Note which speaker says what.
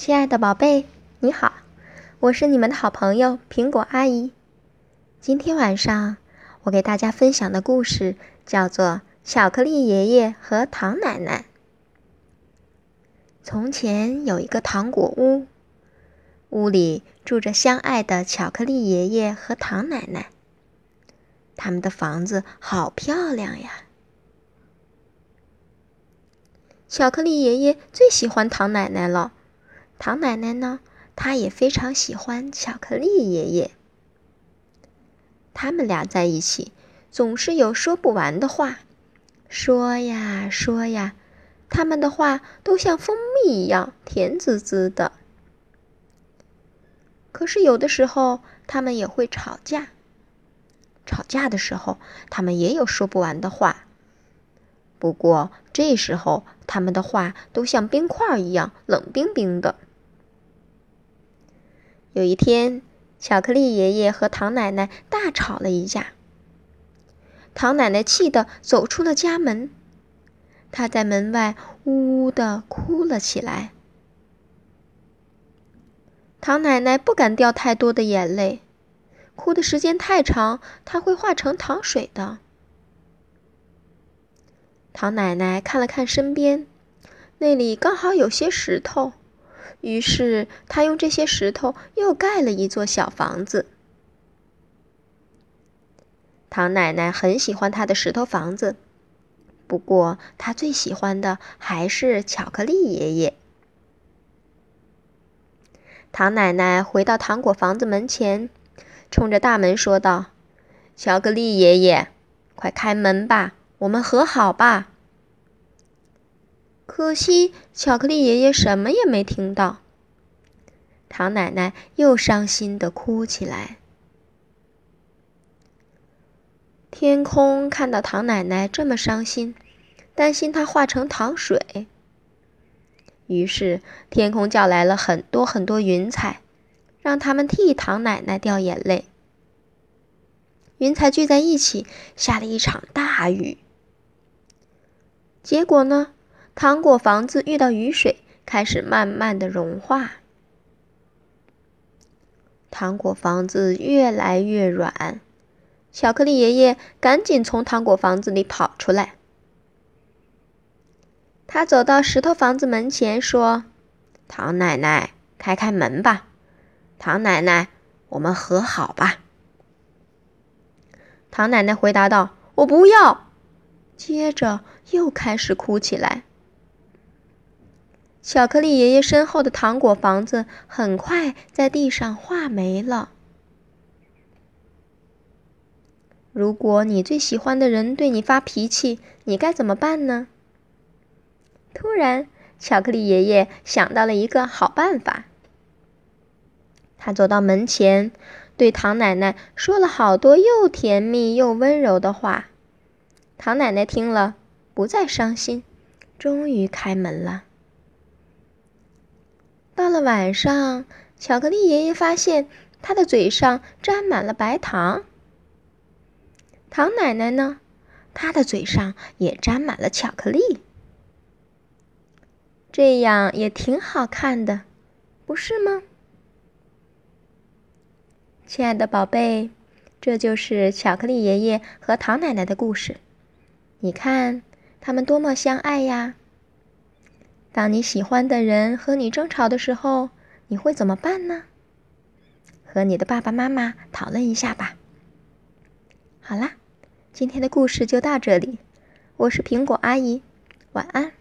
Speaker 1: 亲爱的宝贝，你好，我是你们的好朋友苹果阿姨。今天晚上我给大家分享的故事叫做《巧克力爷爷和糖奶奶》。从前有一个糖果屋，屋里住着相爱的巧克力爷爷和糖奶奶。他们的房子好漂亮呀！巧克力爷爷最喜欢糖奶奶了。唐奶奶呢，她也非常喜欢巧克力爷爷。他们俩在一起，总是有说不完的话，说呀说呀，他们的话都像蜂蜜一样甜滋滋的。可是有的时候，他们也会吵架。吵架的时候，他们也有说不完的话。不过这时候，他们的话都像冰块一样冷冰冰的。有一天，巧克力爷爷和糖奶奶大吵了一架。糖奶奶气得走出了家门，她在门外呜呜的哭了起来。糖奶奶不敢掉太多的眼泪，哭的时间太长，她会化成糖水的。糖奶奶看了看身边，那里刚好有些石头。于是，他用这些石头又盖了一座小房子。唐奶奶很喜欢她的石头房子，不过她最喜欢的还是巧克力爷爷。唐奶奶回到糖果房子门前，冲着大门说道：“巧克力爷爷，快开门吧，我们和好吧。”可惜，巧克力爷爷什么也没听到。唐奶奶又伤心的哭起来。天空看到唐奶奶这么伤心，担心她化成糖水，于是天空叫来了很多很多云彩，让他们替唐奶奶掉眼泪。云彩聚在一起，下了一场大雨。结果呢？糖果房子遇到雨水，开始慢慢的融化。糖果房子越来越软，巧克力爷爷赶紧从糖果房子里跑出来。他走到石头房子门前，说：“唐奶奶，开开门吧！唐奶奶，我们和好吧。”唐奶奶回答道：“我不要。”接着又开始哭起来。巧克力爷爷身后的糖果房子很快在地上化没了。如果你最喜欢的人对你发脾气，你该怎么办呢？突然，巧克力爷爷想到了一个好办法。他走到门前，对唐奶奶说了好多又甜蜜又温柔的话。唐奶奶听了，不再伤心，终于开门了。到了晚上，巧克力爷爷发现他的嘴上沾满了白糖。糖奶奶呢，她的嘴上也沾满了巧克力。这样也挺好看的，不是吗？亲爱的宝贝，这就是巧克力爷爷和糖奶奶的故事。你看，他们多么相爱呀！当你喜欢的人和你争吵的时候，你会怎么办呢？和你的爸爸妈妈讨论一下吧。好啦，今天的故事就到这里，我是苹果阿姨，晚安。